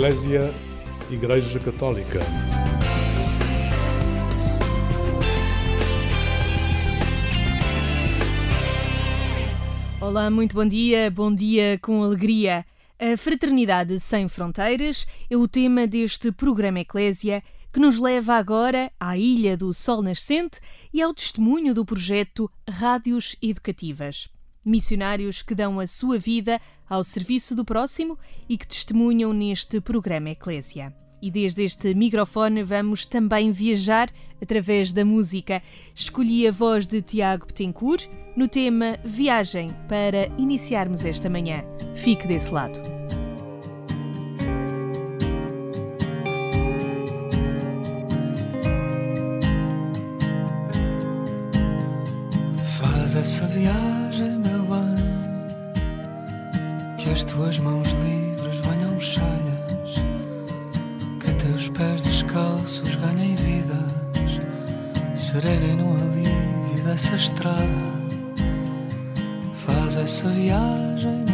Eclésia Igreja Católica. Olá, muito bom dia, bom dia com alegria. A Fraternidade Sem Fronteiras é o tema deste programa Eclésia que nos leva agora à Ilha do Sol Nascente e ao testemunho do projeto Rádios Educativas. Missionários que dão a sua vida ao serviço do próximo e que testemunham neste programa Eclésia. E desde este microfone vamos também viajar através da música. Escolhi a voz de Tiago Betancourt no tema Viagem para iniciarmos esta manhã. Fique desse lado. Faz essa viagem, que as tuas mãos livres venham cheias, que teus pés descalços ganhem vidas, serenem no alívio dessa estrada. Faz essa viagem,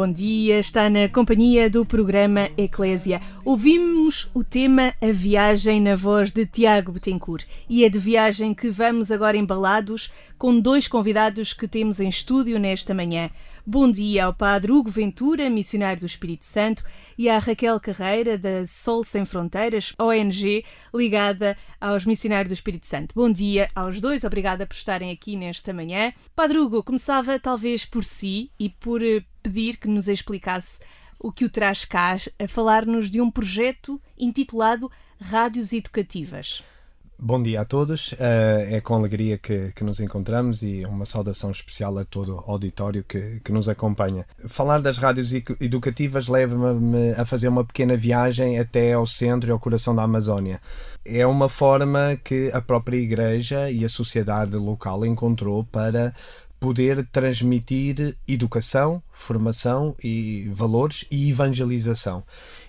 Bom dia, está na companhia do programa Eclésia. Ouvimos o tema A Viagem na voz de Tiago Betancourt e é de viagem que vamos agora embalados com dois convidados que temos em estúdio nesta manhã. Bom dia ao Padre Hugo Ventura, missionário do Espírito Santo, e à Raquel Carreira, da Sol Sem Fronteiras, ONG, ligada aos missionários do Espírito Santo. Bom dia aos dois, obrigada por estarem aqui nesta manhã. Padre Hugo, começava talvez por si e por eh, pedir que nos explicasse o que o traz cá a falar-nos de um projeto intitulado Rádios Educativas. Bom dia a todos. Uh, é com alegria que, que, nos encontramos e uma saudação especial a todo o auditório que, que nos acompanha. Falar das rádios educativas leva-me a fazer uma pequena viagem até ao centro e ao coração da Amazónia. É uma forma que a própria Igreja e a sociedade local encontrou para poder transmitir educação, formação e valores e evangelização.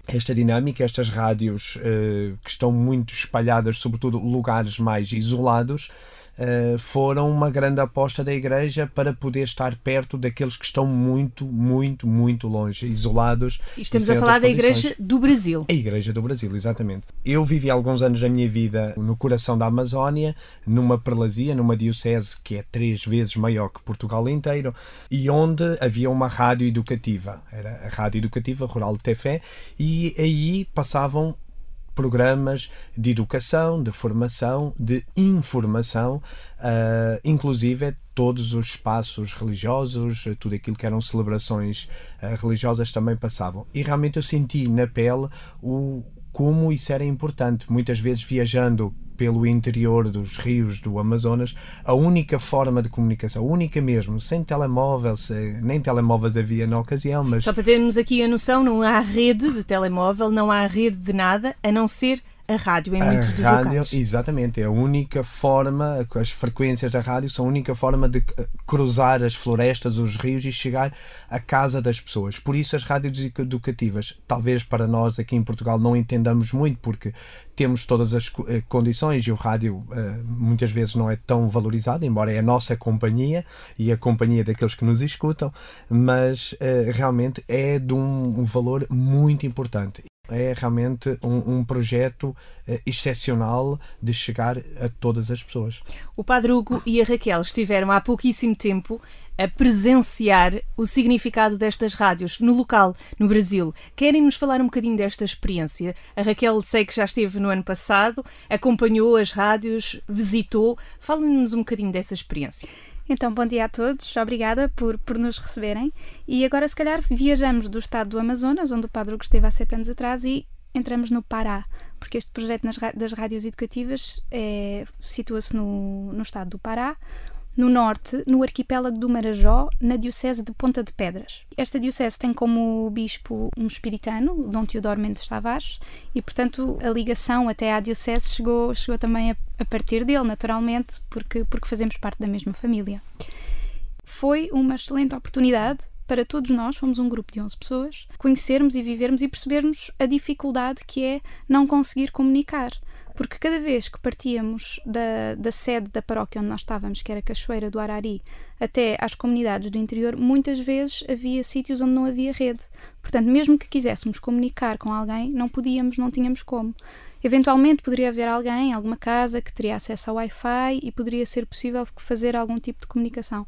Esta dinâmica, estas rádios uh, que estão muito espalhadas, sobretudo lugares mais isolados, uh, foram uma grande aposta da Igreja para poder estar perto daqueles que estão muito, muito, muito longe, isolados. E estamos a falar da Igreja do Brasil. A Igreja do Brasil, exatamente. Eu vivi alguns anos da minha vida no coração da Amazónia, numa prelazia, numa diocese que é três vezes maior que Portugal inteiro, e onde havia uma rádio educativa. Era a Rádio Educativa Rural de Tefé, e aí passavam programas de educação, de formação, de informação, uh, inclusive todos os espaços religiosos, tudo aquilo que eram celebrações uh, religiosas também passavam. E realmente eu senti na pele o como isso era importante. Muitas vezes viajando pelo interior dos rios do Amazonas, a única forma de comunicação, única mesmo, sem telemóvel, nem telemóveis havia na ocasião, mas... Só para termos aqui a noção, não há rede de telemóvel, não há rede de nada, a não ser a rádio em muitos dos rádio, locais. Exatamente, é a única forma, as frequências da rádio são a única forma de eh, cruzar as florestas, os rios e chegar à casa das pessoas. Por isso as rádios educativas, talvez para nós aqui em Portugal não entendamos muito, porque temos todas as eh, condições e o rádio eh, muitas vezes não é tão valorizado, embora é a nossa companhia e a companhia daqueles que nos escutam, mas realmente é de um valor muito importante é realmente um, um projeto uh, excepcional de chegar a todas as pessoas. O Padre Hugo e a Raquel estiveram há pouquíssimo tempo a presenciar o significado destas rádios no local, no Brasil. Querem nos falar um bocadinho desta experiência? A Raquel sei que já esteve no ano passado, acompanhou as rádios, visitou. Fale-nos um bocadinho dessa experiência. Então, bom dia a todos, obrigada por, por nos receberem. E agora, se calhar, viajamos do estado do Amazonas, onde o Padre esteve há sete anos atrás, e entramos no Pará, porque este projeto das rádios educativas é, situa-se no, no estado do Pará, no norte, no arquipélago do Marajó, na diocese de Ponta de Pedras. Esta diocese tem como bispo um espiritano, Dom Teodoro Mendes Tavares, e portanto a ligação até à diocese chegou, chegou também a, a partir dele, naturalmente, porque, porque fazemos parte da mesma família. Foi uma excelente oportunidade para todos nós, fomos um grupo de 11 pessoas, conhecermos e vivermos e percebermos a dificuldade que é não conseguir comunicar porque cada vez que partíamos da, da sede da paróquia onde nós estávamos, que era Cachoeira do Arari, até às comunidades do interior, muitas vezes havia sítios onde não havia rede. Portanto, mesmo que quiséssemos comunicar com alguém, não podíamos, não tínhamos como. Eventualmente poderia haver alguém, alguma casa, que teria acesso ao Wi-Fi e poderia ser possível fazer algum tipo de comunicação.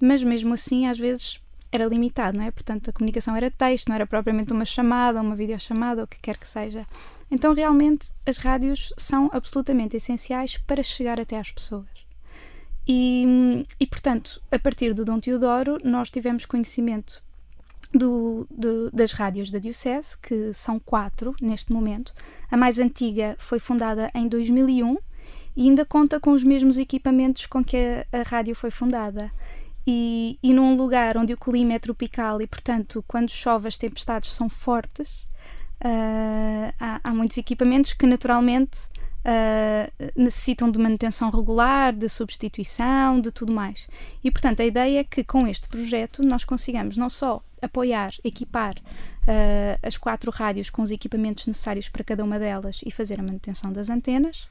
Mas mesmo assim, às vezes era limitado, não é? Portanto, a comunicação era texto, não era propriamente uma chamada, uma videochamada, ou o que quer que seja. Então, realmente, as rádios são absolutamente essenciais para chegar até às pessoas. E, e portanto, a partir do Dom Teodoro, nós tivemos conhecimento do, do, das rádios da Diocese, que são quatro neste momento. A mais antiga foi fundada em 2001 e ainda conta com os mesmos equipamentos com que a, a rádio foi fundada. E, e num lugar onde o clima é tropical e, portanto, quando chove as tempestades são fortes, uh, há, há, muitos equipamentos que naturalmente uh, necessitam de manutenção regular, de substituição, de tudo mais. E portanto a ideia é que com este projeto nós consigamos não só apoiar, equipar uh, as quatro rádios com os equipamentos necessários para cada uma delas e fazer a manutenção das antenas,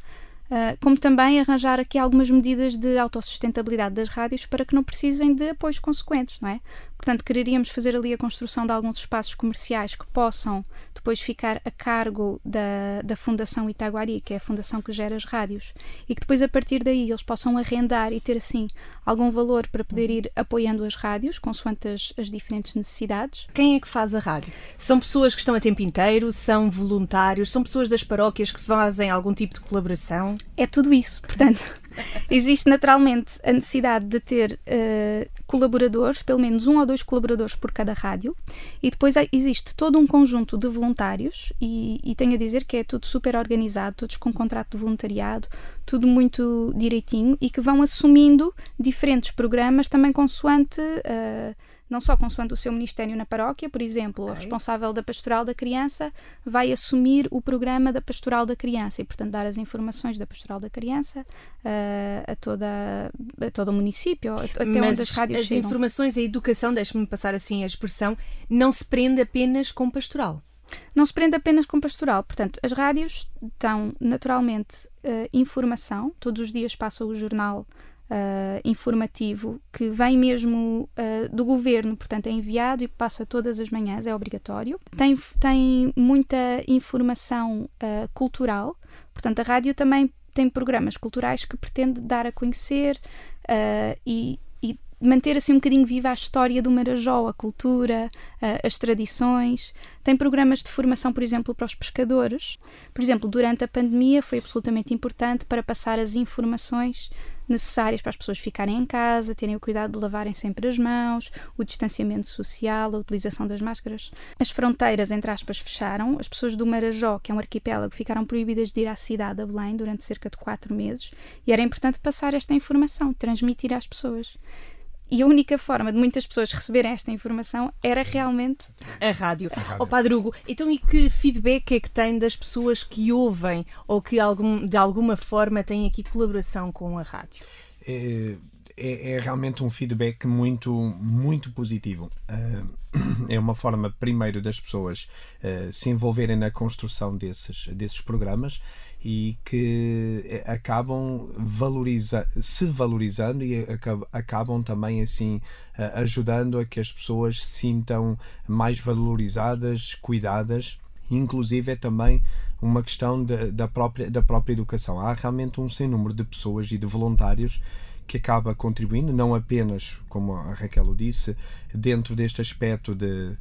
Uh, como também arranjar aqui algumas medidas de autossustentabilidade das rádios para que não precisem de apoios consequentes, não é? Portanto, quereríamos fazer ali a construção de alguns espaços comerciais que possam depois ficar a cargo da, da Fundação Itaguari, que é a fundação que gera as rádios, e que depois a partir daí eles possam arrendar e ter assim algum valor para poder ir apoiando as rádios, consoante as, as diferentes necessidades. Quem é que faz a rádio? São pessoas que estão a tempo inteiro? São voluntários? São pessoas das paróquias que fazem algum tipo de colaboração? É tudo isso. Portanto, Existe naturalmente a necessidade de ter uh, colaboradores, pelo menos um ou dois colaboradores por cada rádio, e depois existe todo um conjunto de voluntários, e, e tenho a dizer que é tudo super organizado, todos com contrato de voluntariado, tudo muito direitinho, e que vão assumindo diferentes programas também consoante. Uh, não só consoante o seu ministério na paróquia, por exemplo, okay. o responsável da pastoral da criança vai assumir o programa da pastoral da criança e, portanto, dar as informações da pastoral da criança uh, a, toda, a todo o município, até Mas onde as rádios as chegam. informações, a educação, deixe-me passar assim a expressão, não se prende apenas com pastoral. Não se prende apenas com pastoral. Portanto, as rádios dão naturalmente uh, informação. Todos os dias passa o jornal Uh, informativo que vem mesmo uh, do governo, portanto é enviado e passa todas as manhãs, é obrigatório. Tem, tem muita informação uh, cultural, portanto a rádio também tem programas culturais que pretende dar a conhecer e, manter assim um bocadinho viva a história do Marajó, a cultura, as tradições. Tem programas de formação, por exemplo, para os pescadores. Por exemplo, durante a pandemia foi absolutamente importante para passar as informações necessárias para as pessoas ficarem em casa, terem o cuidado de lavarem sempre as mãos, o distanciamento social, a utilização das máscaras. As fronteiras, entre aspas, fecharam. As pessoas do Marajó, que é um arquipélago, ficaram proibidas de ir à cidade de Belém durante cerca de quatro meses e era importante passar esta informação, transmitir às pessoas. E a única forma de muitas pessoas receberem esta informação era realmente a rádio. Ó oh, Padre Hugo, então e que feedback é que tem das pessoas que ouvem ou que algum, de alguma forma têm aqui colaboração com a rádio? É, é, é realmente um feedback muito, muito positivo. Uh, é uma forma, primeiro, das pessoas uh, se envolverem na construção desses, desses programas e que eh, acabam valoriza se valorizando e acabam também assim eh, ajudando a que as pessoas se sintam mais valorizadas, cuidadas. Inclusive é também uma questão de, da, própria, da própria educação. Há realmente um sem número de pessoas e de voluntários que acaba contribuindo, não apenas, como a Raquel disse, dentro deste aspecto de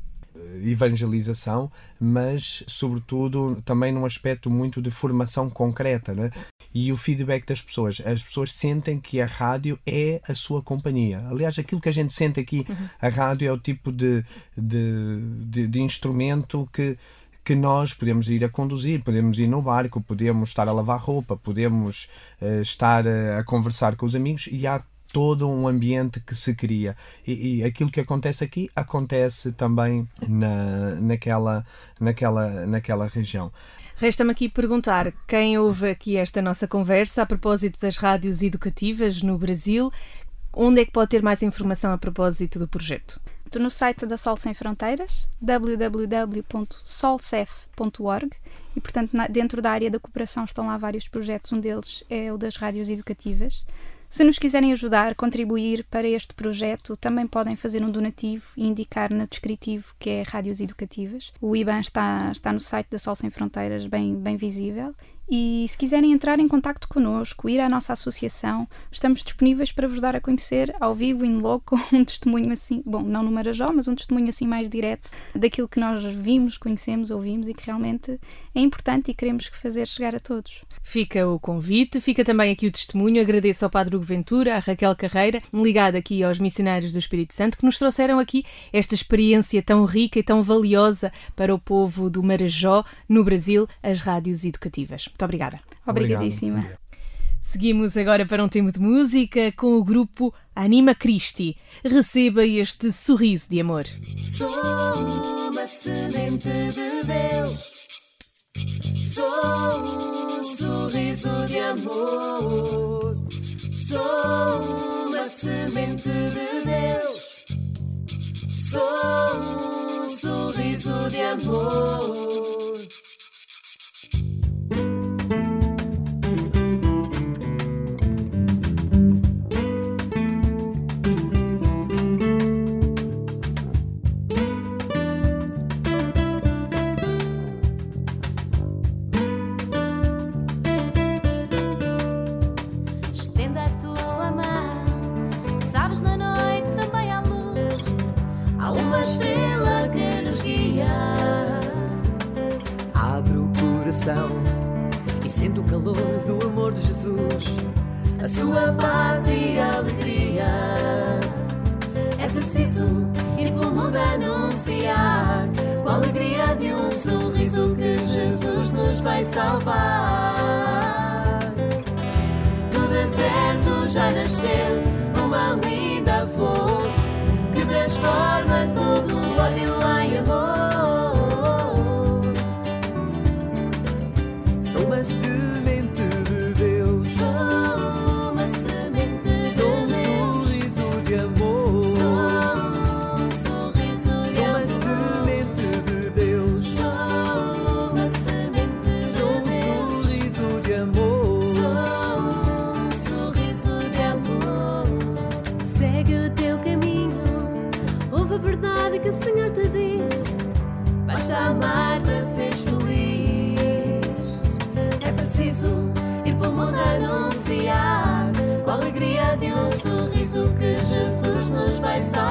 evangelização, mas sobretudo também num aspecto muito de formação concreta, né? E o feedback das pessoas, as pessoas sentem que a rádio é a sua companhia. Aliás, aquilo que a gente sente aqui, uhum. a rádio é o tipo de, de, de, de instrumento que que nós podemos ir a conduzir, podemos ir no barco, podemos estar a lavar roupa, podemos uh, estar uh, a conversar com os amigos e há todo um ambiente que se cria. E, e, aquilo que acontece aqui acontece também na, naquela, naquela, naquela região. Resta-me aqui perguntar quem ouve aqui esta nossa conversa a propósito das rádios educativas no Brasil, onde é que pode ter mais informação a propósito do projeto? no site da Sol Sem Fronteiras, www.solcef.org, e portanto dentro da área da cooperação estão lá vários projetos, um deles é o das rádios educativas. Se nos quiserem ajudar, contribuir para este projeto, também podem fazer um donativo e indicar no descritivo que é Rádios Educativas. O IBAN está, está no site da Sol Sem Fronteiras, bem, bem visível. E se quiserem entrar em contato connosco, ir à nossa associação, estamos disponíveis para vos dar a conhecer ao vivo, em loco, um testemunho assim, bom, não no Marajó, mas um testemunho assim mais direto daquilo que nós vimos, conhecemos, ouvimos e que realmente é importante e queremos fazer chegar a todos. Fica o convite, fica também aqui o testemunho. Agradeço ao Padre Hugo Ventura, à Raquel Carreira, ligado aqui aos missionários do Espírito Santo, que nos trouxeram aqui esta experiência tão rica e tão valiosa para o povo do Marajó, no Brasil, as rádios educativas. Muito obrigada. Obrigadíssima. Obrigado. Seguimos agora para um tema de música com o grupo Anima Christi. Receba este sorriso de amor. Sou uma semente de Deus. Sou amor. Sou uma semente de Deus. Sou um sorriso de amor.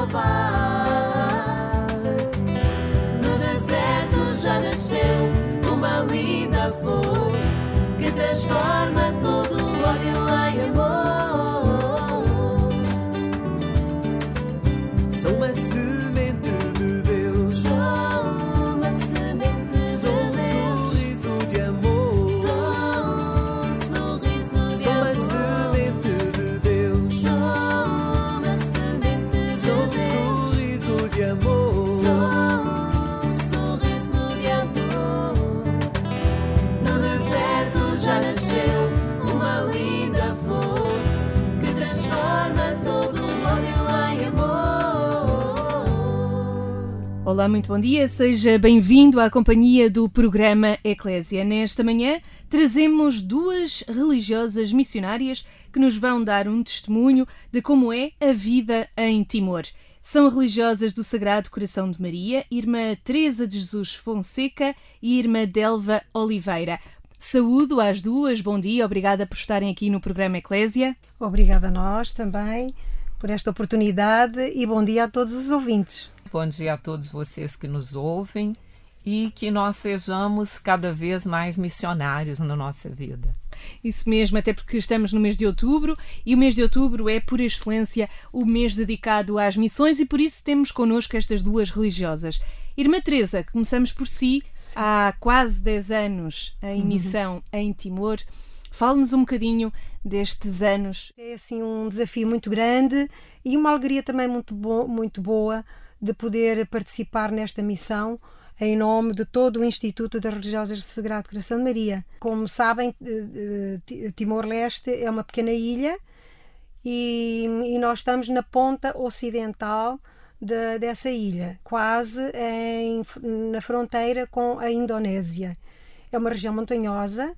Vai Olá, muito bom dia, seja bem-vindo à companhia do programa Eclésia. Nesta manhã trazemos duas religiosas missionárias que nos vão dar um testemunho de como é a vida em Timor. São religiosas do Sagrado Coração de Maria, Irmã Teresa de Jesus Fonseca e Irmã Delva Oliveira. Saúdo às duas, bom dia, obrigada por estarem aqui no programa Eclésia. Obrigada a nós também por esta oportunidade e bom dia a todos os ouvintes. Bom dia a todos vocês que nos ouvem e que nós sejamos cada vez mais missionários na nossa vida. Isso mesmo, até porque estamos no mês de outubro e o mês de outubro é, por excelência, o mês dedicado às missões e por isso temos connosco estas duas religiosas. Irmã Teresa, começamos por si, há quase 10 anos em missão em Timor. Fale-nos um bocadinho destes anos. É assim um desafio muito grande e uma alegria também muito, bo muito boa de poder participar nesta missão em nome de todo o Instituto das Religiosas do Sagrado Coração de Maria. Como sabem, eh, eh, Timor-Leste é uma pequena ilha e, e nós estamos na ponta ocidental de- dessa ilha, quase em- na fronteira com a Indonésia. É uma região montanhosa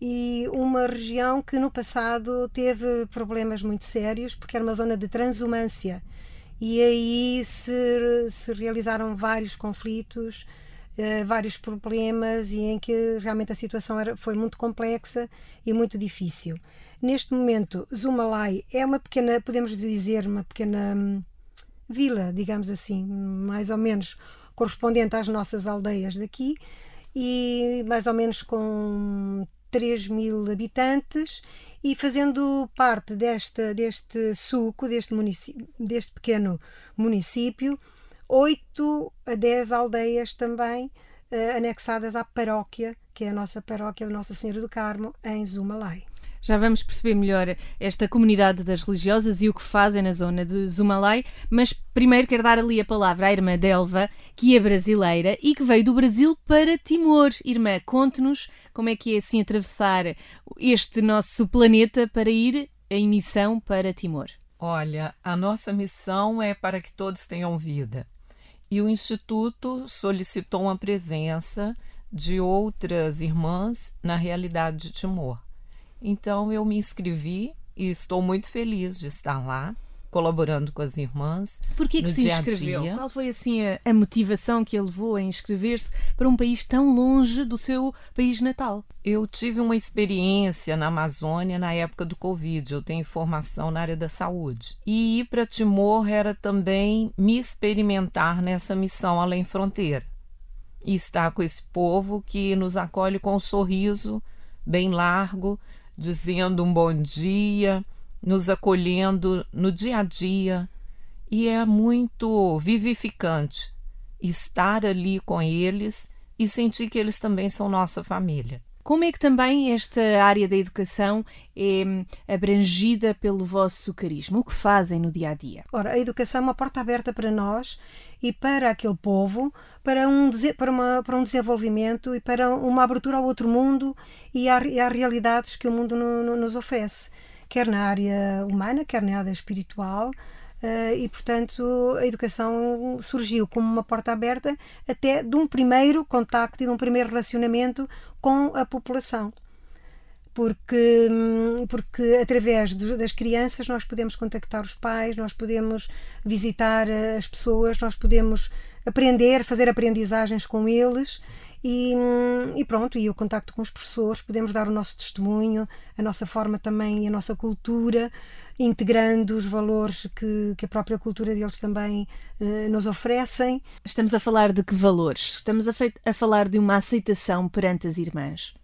e uma região que no passado teve problemas muito sérios porque era uma zona de transumância e aí se, se realizaram vários conflitos, eh, vários problemas e em que realmente a situação era, foi muito complexa e muito difícil. Neste momento, Zumalai é uma pequena, podemos dizer, uma pequena hum, vila, digamos assim, mais ou menos correspondente às nossas aldeias daqui e mais ou menos com 3 mil habitantes e fazendo parte desta, deste suco, deste, município, deste pequeno município, 8 a 10 aldeias também eh, anexadas à paróquia, que é a nossa paróquia de Nossa Senhora do Carmo, em Zumalai. Já vamos perceber melhor esta comunidade das religiosas e o que fazem na zona de Zumalai, mas primeiro quero dar ali a palavra à irmã Delva, que é brasileira e que veio do Brasil para Timor. Irmã, conte-nos como é que é assim atravessar este nosso planeta para ir em missão para Timor. Olha, a nossa missão é para que todos tenham vida. E o Instituto solicitou uma presença de outras irmãs na realidade de Timor. Então eu me inscrevi e estou muito feliz de estar lá, colaborando com as irmãs. Por que, que se inscreveu? Qual foi assim a, a motivação que a levou a inscrever-se para um país tão longe do seu país natal? Eu tive uma experiência na Amazônia na época do Covid. Eu tenho formação na área da saúde. E ir para Timor era também me experimentar nessa missão além fronteira. E estar com esse povo que nos acolhe com um sorriso bem largo, dizendo um bom dia, nos acolhendo no dia a dia. E é muito vivificante estar ali com eles e sentir que eles também são nossa família. Como é que também esta área da educação é hum, abrangida pelo vosso carisma? O que fazem no dia a dia? Ora, a educação é uma porta aberta para nós e para aquele povo, para um, para uma, para um desenvolvimento e para uma abertura ao outro mundo e, e às realidades que o mundo no- no- nos oferece, quer na área humana, quer na área espiritual. Eh, e, portanto, a educação surgiu como uma porta aberta até de um primeiro contacto e de um primeiro relacionamento com a população. Porque, hum, porque através do- das crianças nós podemos contactar os pais, nós podemos visitar eh, as pessoas, nós podemos aprender, fazer aprendizagens com eles e, hum, e pronto, e o contacto com os professores, podemos dar o nosso testemunho, a nossa forma também a nossa cultura, integrando os valores que, que a própria cultura deles também eh, nos oferecem. Estamos a falar de que valores? Estamos a, a falar de uma aceitação perante as irmãs.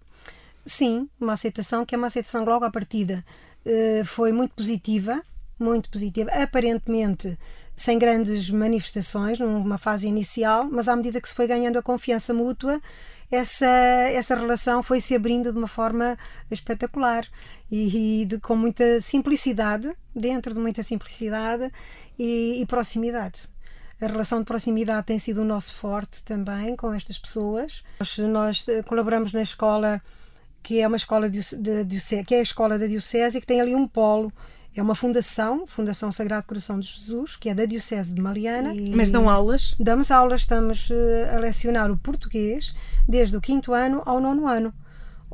Sim, uma aceitação que é uma aceitação logo à partida. Eh, foi muito positiva, muito positiva, aparentemente sem grandes manifestações numa fase inicial, mas à medida que se foi ganhando a confiança mútua, essa, essa relação foi se abrindo de uma forma espetacular e, e de- com muita simplicidade, dentro de muita simplicidade e, e proximidade. A relação de proximidade tem sido o nosso forte também com estas pessoas. Nós, nós, eh, colaboramos na escola que é uma escola de, de, de, que é a escola da Diocese e que tem ali um polo. É uma fundação, Fundação Sagrado Coração de Jesus, que é da Diocese de Mariana. E Mas dão aulas? Damos aulas, estamos eh, a lecionar o português desde o quinto ano ao nono ano.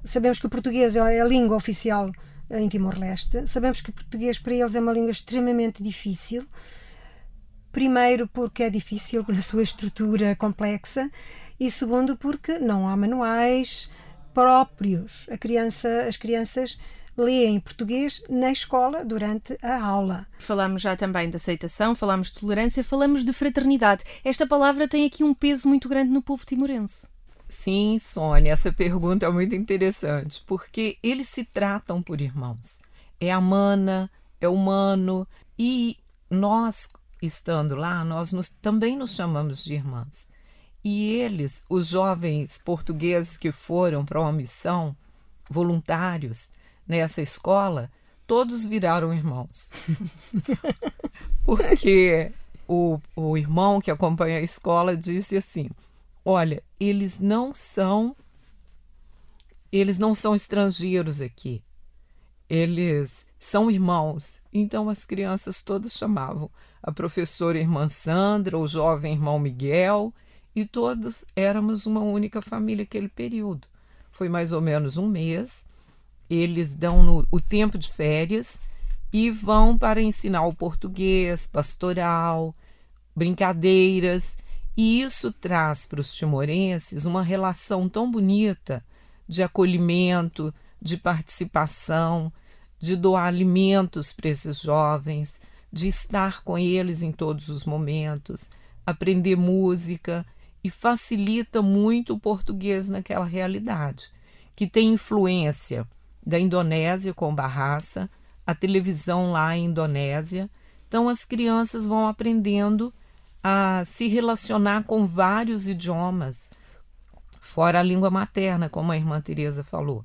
Sabemos que o português é a língua oficial em Timor-Leste. Sabemos que o português para eles é uma língua extremamente difícil. Primeiro, porque é difícil na sua estrutura complexa, e segundo, porque não há manuais próprios. A criança, as crianças leem português na escola durante a aula. Falamos já também de aceitação, falamos de tolerância, falamos de fraternidade. Esta palavra tem aqui um peso muito grande no povo timorense. Sim, Sônia, essa pergunta é muito interessante, porque eles se tratam por irmãos. É a mana, é humano, e nós, estando lá, nós nos, também nos chamamos de irmãs. E eles, os jovens portugueses que foram para uma missão, voluntários nessa escola, todos viraram irmãos. Porque o, o irmão que acompanha a escola disse assim: Olha, eles não são eles não são estrangeiros aqui. Eles são irmãos. Então as crianças todas chamavam a professora irmã Sandra, o jovem irmão Miguel, e todos éramos uma única família aquele período. Foi mais ou menos um mês. Eles dão no, o tempo de férias e vão para ensinar o português, pastoral, brincadeiras. E isso traz para os timorenses uma relação tão bonita de acolhimento, de participação, de doar alimentos para esses jovens, de estar com eles em todos os momentos, aprender música e facilita muito o português naquela realidade, que tem influência da Indonésia com Barraça, a televisão lá em Indonésia. Então as crianças vão aprendendo a se relacionar com vários idiomas, fora a língua materna, como a irmã Teresa falou,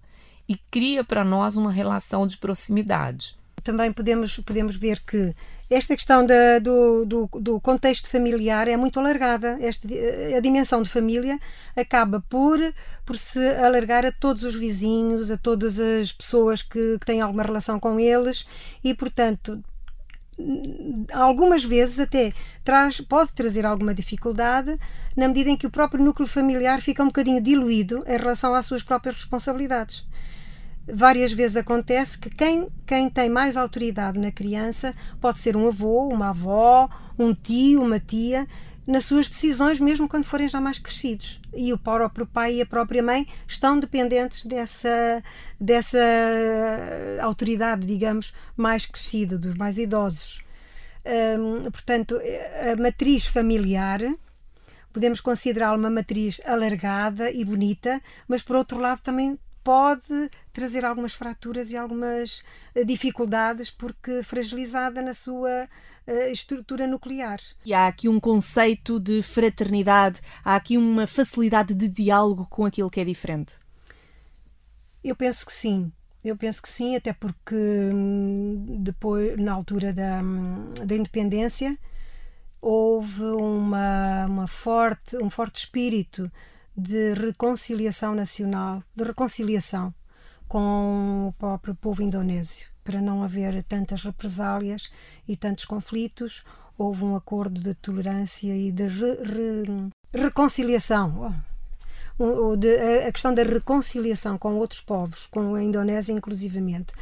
e cria para nós uma relação de proximidade. Também podemos, podemos ver que esta questão da, do, do, do, contexto familiar é muito alargada. Esta, a dimensão de família acaba por, por se alargar a todos os vizinhos, a todas as pessoas que, que têm alguma relação com eles e, portanto, algumas vezes até traz, pode trazer alguma dificuldade na medida em que o próprio núcleo familiar fica um bocadinho diluído em relação às suas próprias responsabilidades. Várias vezes acontece que quem, quem tem mais autoridade na criança pode ser um avô, uma avó, um tio, uma tia, nas suas decisões, mesmo quando forem já mais crescidos. E o próprio pai e a própria mãe estão dependentes dessa, dessa autoridade, digamos, mais crescida, dos mais idosos. Hum, portanto, a matriz familiar podemos considerá-la uma matriz alargada e bonita, mas por outro lado também pode trazer algumas fraturas e algumas eh, dificuldades porque fragilizada na sua eh, estrutura nuclear. E há aqui um conceito de fraternidade, há aqui uma facilidade de diálogo com aquilo que é diferente. Eu penso que sim. Eu penso que sim, até porque hum, depois, na altura da, hum, da independência, houve uma, uma forte, um forte espírito de reconciliação nacional, de reconciliação com o próprio povo indonésio, para não haver tantas represálias e tantos conflitos. Houve um acordo de tolerância e de re, re, reconciliação. Oh, a questão da reconciliação com outros povos, com a Indonésia inclusivamente.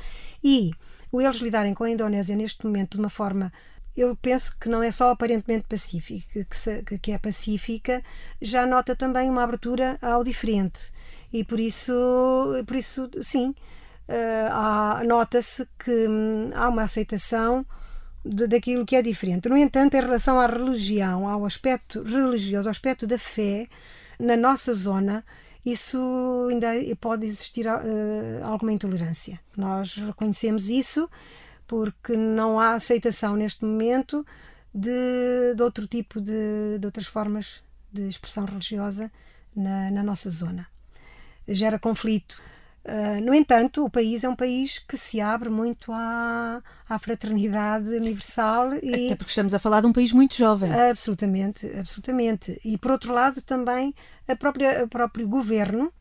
E eles lidarem com a Indonésia neste momento de uma forma eu penso que não é só aparentemente pacífica, que, se, que é pacífica, já nota também uma abertura ao diferente. E por isso, por isso sim, uh, nota-se que hum, há uma aceitação de, daquilo que é diferente. No entanto, em relação à religião, ao aspecto religioso, ao aspecto da fé, na nossa zona, isso ainda pode existir uh, alguma intolerância. Nós reconhecemos isso porque não há aceitação neste momento de, de outro tipo de, de, outras formas de expressão religiosa na, na nossa zona. Gera conflito. Uh, no entanto, o país é um país que se abre muito à, à fraternidade universal e até porque estamos a falar de um país muito jovem. Absolutamente, absolutamente. E por outro lado também a própria o próprio governo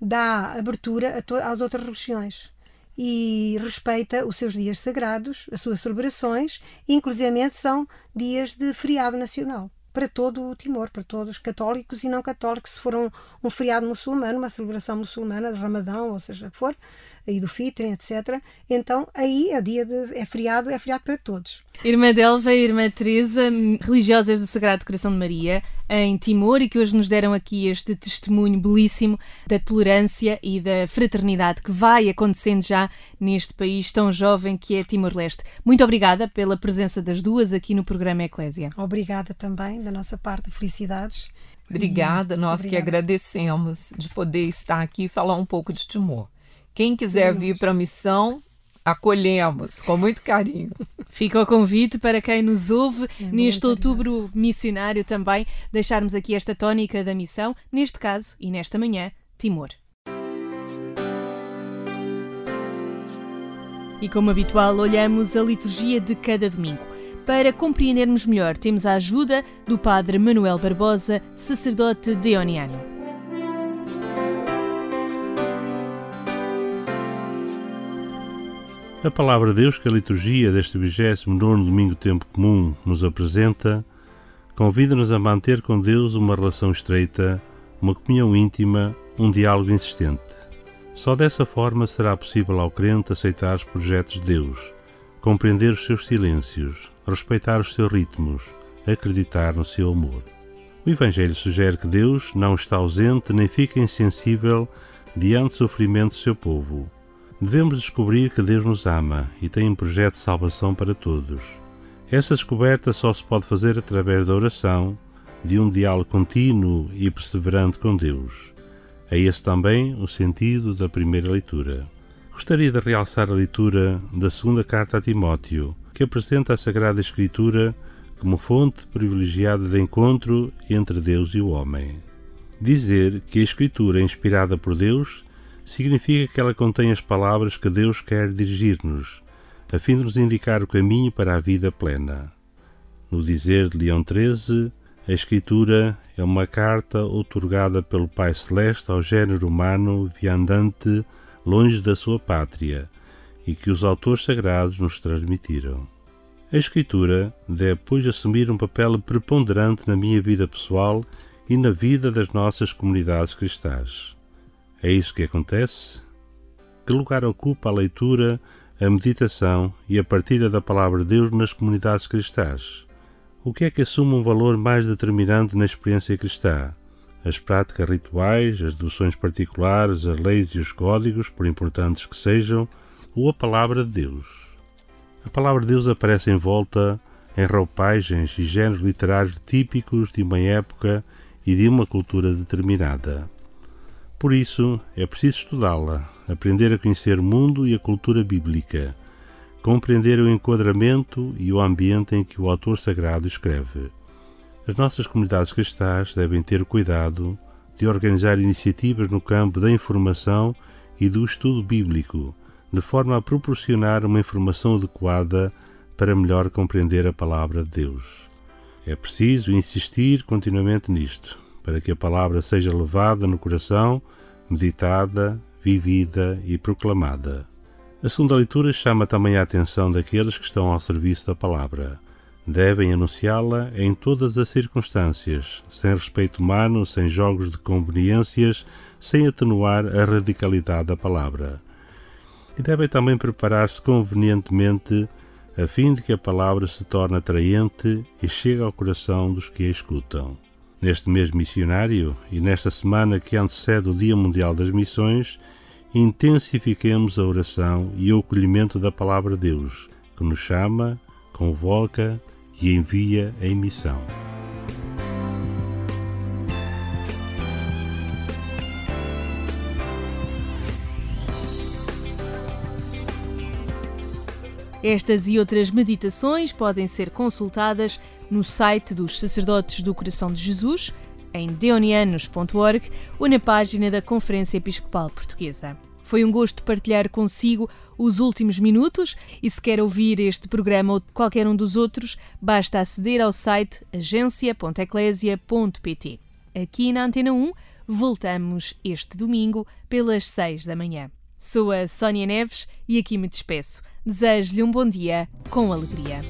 dá abertura às outras religiões e respeita os seus dias sagrados, as suas celebrações, e inclusive são dias de feriado nacional para todo o Timor, para todos católicos e não católicos, se for um, um feriado muçulmano, uma celebração muçulmana de Ramadão, ou seja, for, aí do Fitrin, etc. Então aí é dia de é feriado, é feriado para todos. Irmã Delva e Irmã Teresa, religiosas do Sagrado Coração de Maria, em Timor, e que hoje nos deram aqui este testemunho belíssimo da tolerância e da fraternidade que vai acontecendo já neste país tão jovem que é Timor-Leste. Muito obrigada pela presença das duas aqui no programa Eclésia. Obrigada também, da nossa parte, felicidades. Obrigada, nós Obrigada. que agradecemos de poder estar aqui e falar um pouco de Timor. Quem quiser vir para a missão, acolhemos com muito carinho. Fica o convite para quem nos ouve é neste outubro missionário também, deixarmos aqui esta tónica da missão, neste caso e nesta manhã, Timor. E como habitual, olhamos a liturgia de cada domingo. Para compreendermos melhor, temos a ajuda do Padre Manuel Barbosa, sacerdote deoniano. A palavra de Deus que a liturgia deste 29 domingo tempo comum nos apresenta convida-nos a manter com Deus uma relação estreita, uma comunhão íntima, um diálogo insistente. Só dessa forma será possível ao crente aceitar os projetos de Deus, compreender os seus silêncios, respeitar os seus ritmos, acreditar no seu amor. O Evangelho sugere que Deus não está ausente nem fica insensível diante do sofrimento do seu povo Devemos descobrir que Deus nos ama e tem um projeto de salvação para todos. Essa descoberta só se pode fazer através da oração, de um diálogo contínuo e perseverante com Deus. É esse também o sentido da primeira leitura. Gostaria de realçar a leitura da segunda carta a Timóteo, que apresenta a Sagrada Escritura como fonte privilegiada de encontro entre Deus e o homem. Dizer que a Escritura é inspirada por Deus significa que ela contém as palavras que Deus quer dirigir-nos, a fim de nos indicar o caminho para a vida plena. No dizer de Leão XIII, a Escritura é uma carta outorgada pelo Pai Celeste ao género humano viandante longe da sua pátria e que os autores sagrados nos transmitiram. A Escritura deve, pois, assumir um papel preponderante na minha vida pessoal e na vida das nossas comunidades cristãs. É isso que acontece? Que lugar ocupa a leitura, a meditação e a partilha da palavra de Deus nas comunidades cristãs? O que é que assume um valor mais determinante na experiência cristã? As práticas rituais, as devoções particulares, as leis e os códigos, por importantes que sejam, ou a palavra de Deus? A palavra de Deus aparece em volta em roupagens e géneros literários típicos de uma época e de uma cultura determinada. Por isso, é preciso estudá-la, aprender a conhecer o mundo e a cultura bíblica, compreender o enquadramento e o ambiente em que o autor sagrado escreve. As nossas comunidades cristãs devem ter cuidado de organizar iniciativas no campo da informação e do estudo bíblico, de forma a proporcionar uma informação adequada para melhor compreender a palavra de Deus. É preciso insistir continuamente nisto, para que a palavra seja levada no coração, meditada, vivida e proclamada. A segunda leitura chama também a atenção daqueles que estão ao serviço da palavra. Devem anunciá-la em todas as circunstâncias, sem respeito humano, sem jogos de conveniências, sem atenuar a radicalidade da palavra. E devem também preparar-se convenientemente a fim de que a palavra se torne atraente e chegue ao coração dos que a escutam. Neste mês missionário e nesta semana que antecede o Dia Mundial das Missões, intensifiquemos a oração e o acolhimento da Palavra de Deus, que nos chama, convoca e envia em missão. Estas e outras meditações podem ser consultadas no site dos Sacerdotes do Coração de Jesus, em deonianos.org ou na página da Conferência Episcopal Portuguesa. Foi um gosto partilhar consigo os últimos minutos e se quer ouvir este programa ou qualquer um dos outros, basta aceder ao site agência.eclésia.pt. Aqui na Antena 1, voltamos este domingo pelas 6 da manhã. Sou a Sónia Neves e aqui me despeço. Desejo-lhe um bom dia com alegria.